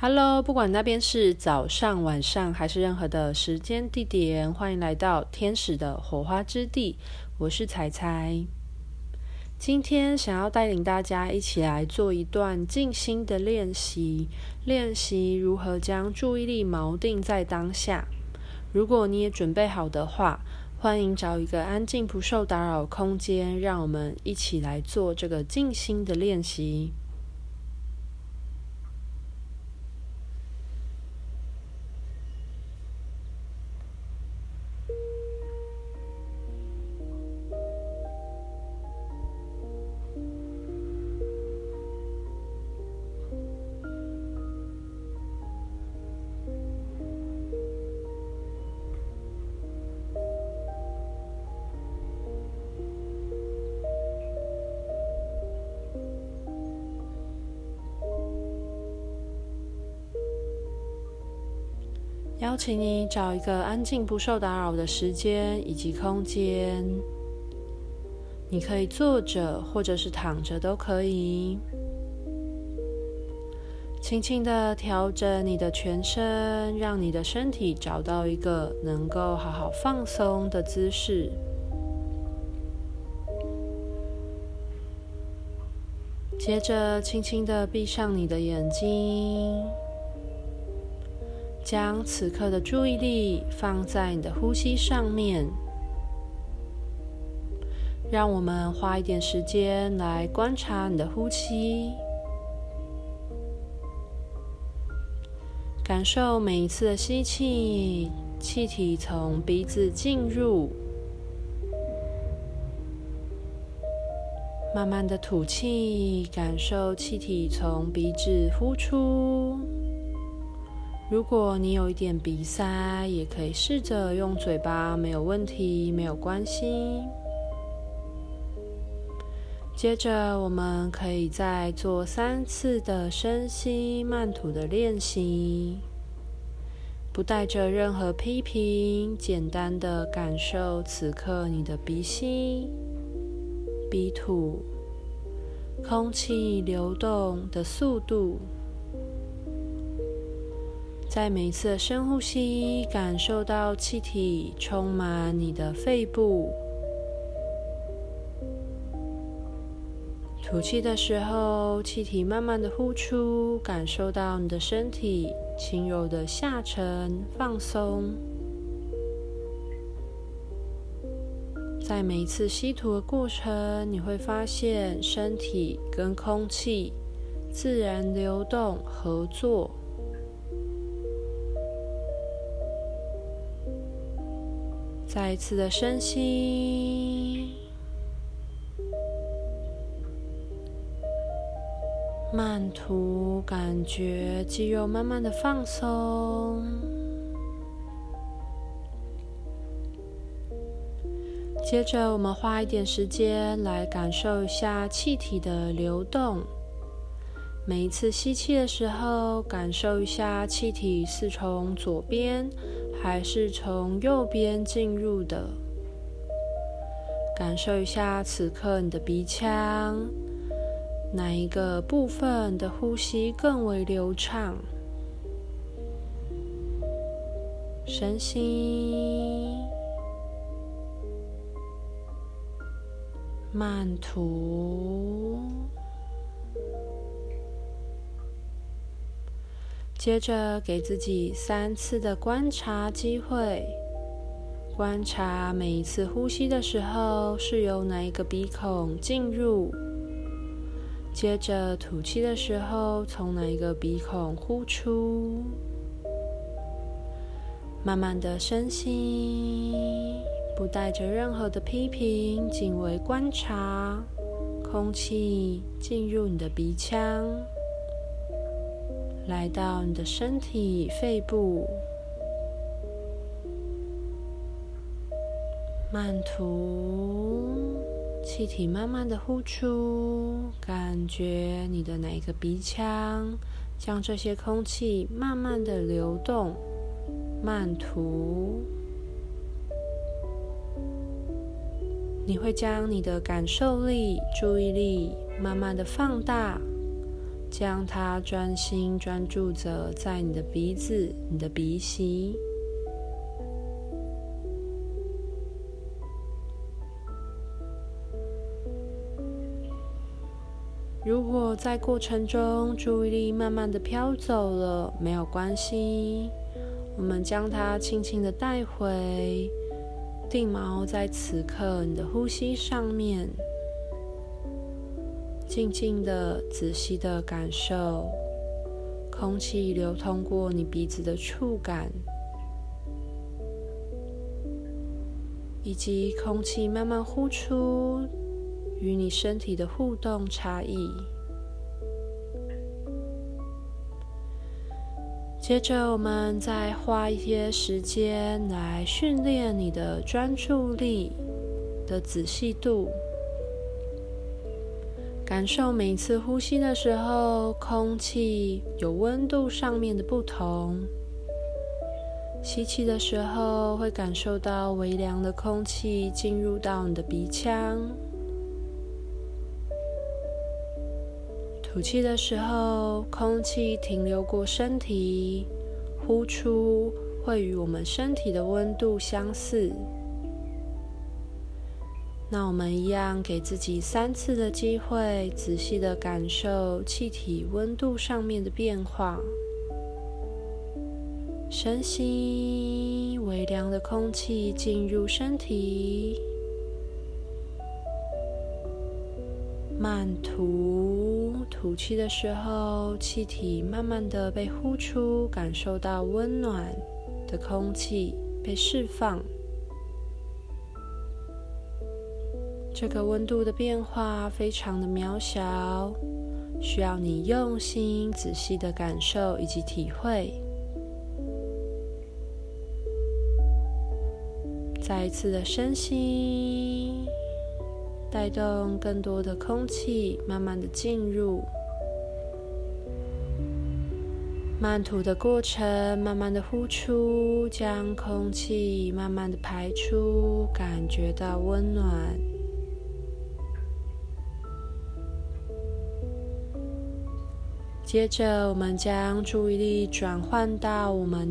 Hello，不管那边是早上、晚上还是任何的时间地点，欢迎来到天使的火花之地。我是彩彩，今天想要带领大家一起来做一段静心的练习，练习如何将注意力锚定在当下。如果你也准备好的话，欢迎找一个安静、不受打扰的空间，让我们一起来做这个静心的练习。邀请你找一个安静、不受打扰的时间以及空间。你可以坐着或者是躺着都可以。轻轻的调整你的全身，让你的身体找到一个能够好好放松的姿势。接着，轻轻的闭上你的眼睛。将此刻的注意力放在你的呼吸上面，让我们花一点时间来观察你的呼吸，感受每一次的吸气，气体从鼻子进入，慢慢的吐气，感受气体从鼻子呼出。如果你有一点鼻塞，也可以试着用嘴巴，没有问题，没有关系。接着，我们可以再做三次的深吸慢吐的练习，不带着任何批评，简单的感受此刻你的鼻吸、鼻吐，空气流动的速度。在每一次的深呼吸，感受到气体充满你的肺部；吐气的时候，气体慢慢的呼出，感受到你的身体轻柔的下沉、放松。在每一次吸吐的过程，你会发现身体跟空气自然流动、合作。再一次的深吸，慢吐，感觉肌肉慢慢的放松。接着，我们花一点时间来感受一下气体的流动。每一次吸气的时候，感受一下气体是从左边。还是从右边进入的，感受一下此刻你的鼻腔，哪一个部分的呼吸更为流畅？深吸，慢吐。接着给自己三次的观察机会，观察每一次呼吸的时候是由哪一个鼻孔进入，接着吐气的时候从哪一个鼻孔呼出。慢慢的深吸，不带着任何的批评，仅为观察空气进入你的鼻腔。来到你的身体肺部，慢吐，气体慢慢的呼出，感觉你的哪一个鼻腔将这些空气慢慢的流动，慢吐，你会将你的感受力、注意力慢慢的放大。将它专心专注着在你的鼻子、你的鼻息。如果在过程中注意力慢慢的飘走了，没有关系，我们将它轻轻的带回，定锚在此刻你的呼吸上面，静静的、仔细的感受空气流通过你鼻子的触感，以及空气慢慢呼出。与你身体的互动差异。接着，我们再花一些时间来训练你的专注力的仔细度，感受每次呼吸的时候，空气有温度上面的不同。吸气的时候，会感受到微凉的空气进入到你的鼻腔。吐气的时候，空气停留过身体，呼出会与我们身体的温度相似。那我们一样给自己三次的机会，仔细的感受气体温度上面的变化。深吸，微凉的空气进入身体，慢吐。吐气的时候，气体慢慢的被呼出，感受到温暖的空气被释放。这个温度的变化非常的渺小，需要你用心仔细的感受以及体会。再一次的深吸。带动更多的空气，慢慢的进入。慢吐的过程，慢慢的呼出，将空气慢慢的排出，感觉到温暖。接着，我们将注意力转换到我们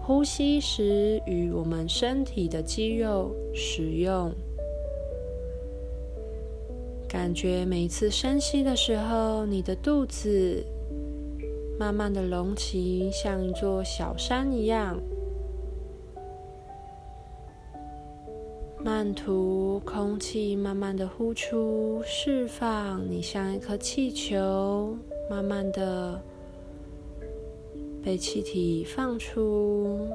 呼吸时与我们身体的肌肉使用。感觉每一次深吸的时候，你的肚子慢慢的隆起，像一座小山一样。慢吐，空气慢慢的呼出，释放。你像一颗气球，慢慢的被气体放出。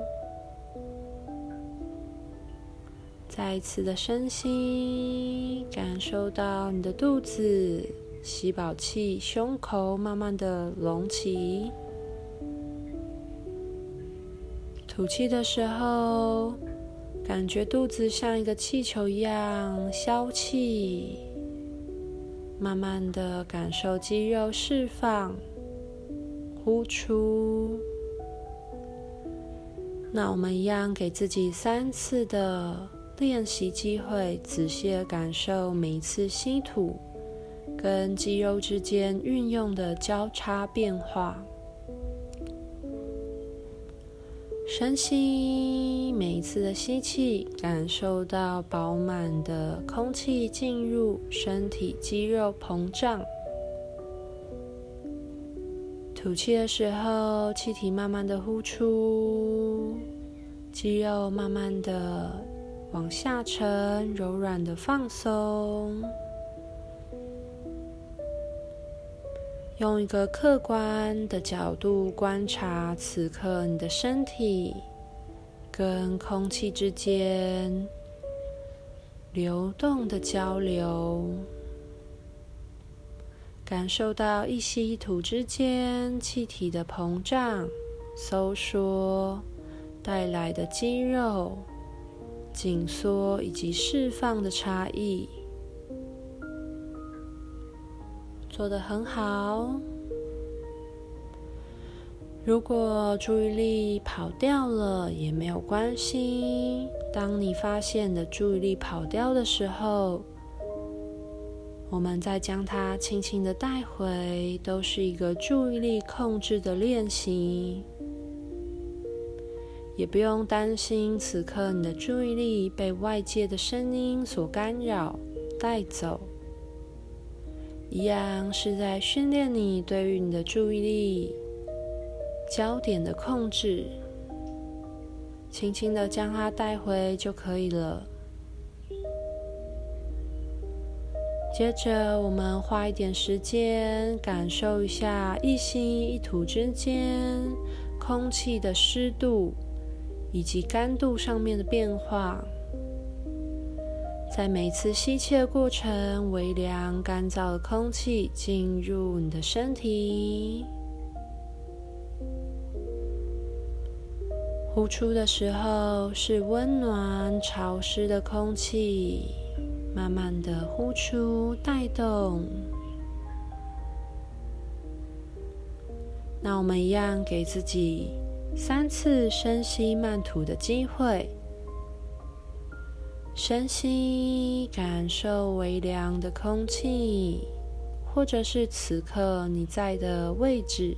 再一次的深吸，感受到你的肚子吸饱气，胸口慢慢的隆起。吐气的时候，感觉肚子像一个气球一样消气，慢慢的感受肌肉释放，呼出。那我们一样给自己三次的。练习机会，仔细的感受每一次吸吐跟肌肉之间运用的交叉变化。深吸，每一次的吸气，感受到饱满的空气进入身体，肌肉膨胀。吐气的时候，气体慢慢的呼出，肌肉慢慢的。往下沉，柔软的放松，用一个客观的角度观察此刻你的身体跟空气之间流动的交流，感受到一吸一吐之间气体的膨胀、收缩带来的肌肉。紧缩以及释放的差异，做得很好。如果注意力跑掉了也没有关系。当你发现的注意力跑掉的时候，我们再将它轻轻的带回，都是一个注意力控制的练习，也不用担心此刻你的注意力被外界的声音所干扰带走。一样是在训练你对于你的注意力焦点的控制，轻轻的将它带回就可以了。接着，我们花一点时间感受一下一吸一吐之间空气的湿度以及干度上面的变化。在每次吸气的过程，微凉干燥的空气进入你的身体；呼出的时候是温暖潮湿的空气。慢慢的呼出，带动。那我们一样给自己三次深吸慢吐的机会。深吸，感受微凉的空气，或者是此刻你在的位置，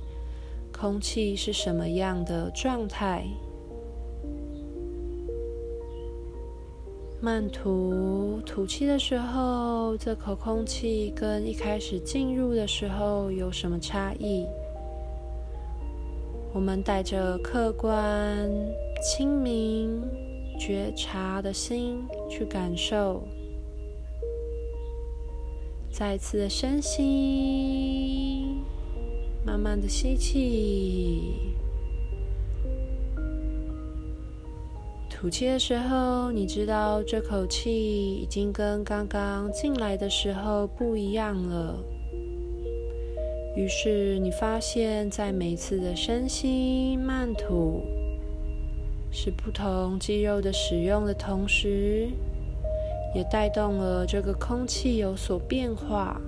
空气是什么样的状态？慢吐，吐气的时候，这口空气跟一开始进入的时候有什么差异？我们带着客观、清明、觉察的心去感受。再次的深吸，慢慢的吸气。吐气的时候，你知道这口气已经跟刚刚进来的时候不一样了。于是你发现，在每次的深吸慢吐，是不同肌肉的使用的同时，也带动了这个空气有所变化。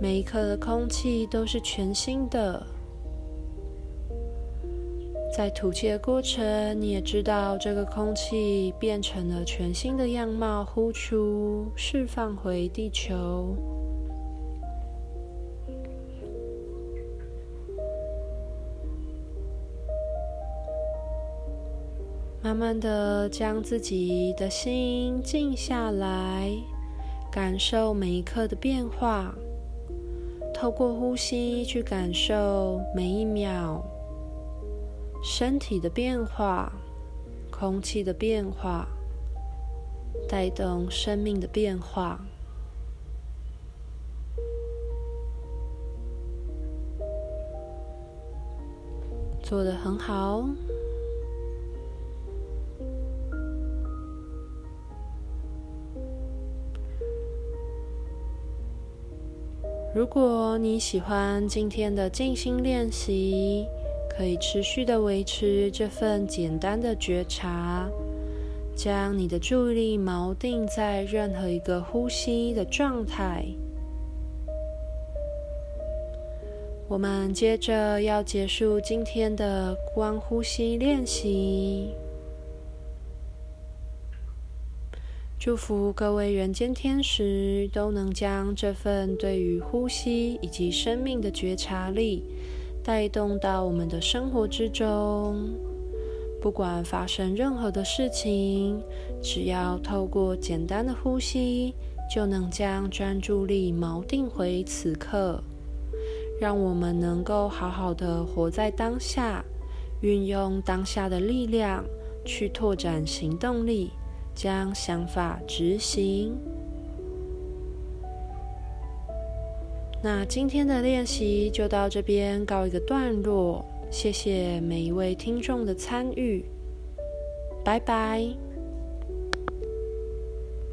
每一刻的空气都是全新的。在吐气的过程，你也知道这个空气变成了全新的样貌，呼出，释放回地球。慢慢的将自己的心静下来，感受每一刻的变化，透过呼吸去感受每一秒。身体的变化，空气的变化，带动生命的变化，做得很好。如果你喜欢今天的静心练习，可以持续的维持这份简单的觉察，将你的注意力锚定在任何一个呼吸的状态。我们接着要结束今天的观呼吸练习。祝福各位人间天使都能将这份对于呼吸以及生命的觉察力。带动到我们的生活之中，不管发生任何的事情，只要透过简单的呼吸，就能将专注力锚定回此刻，让我们能够好好的活在当下，运用当下的力量去拓展行动力，将想法执行。那今天的练习就到这边告一个段落，谢谢每一位听众的参与，拜拜。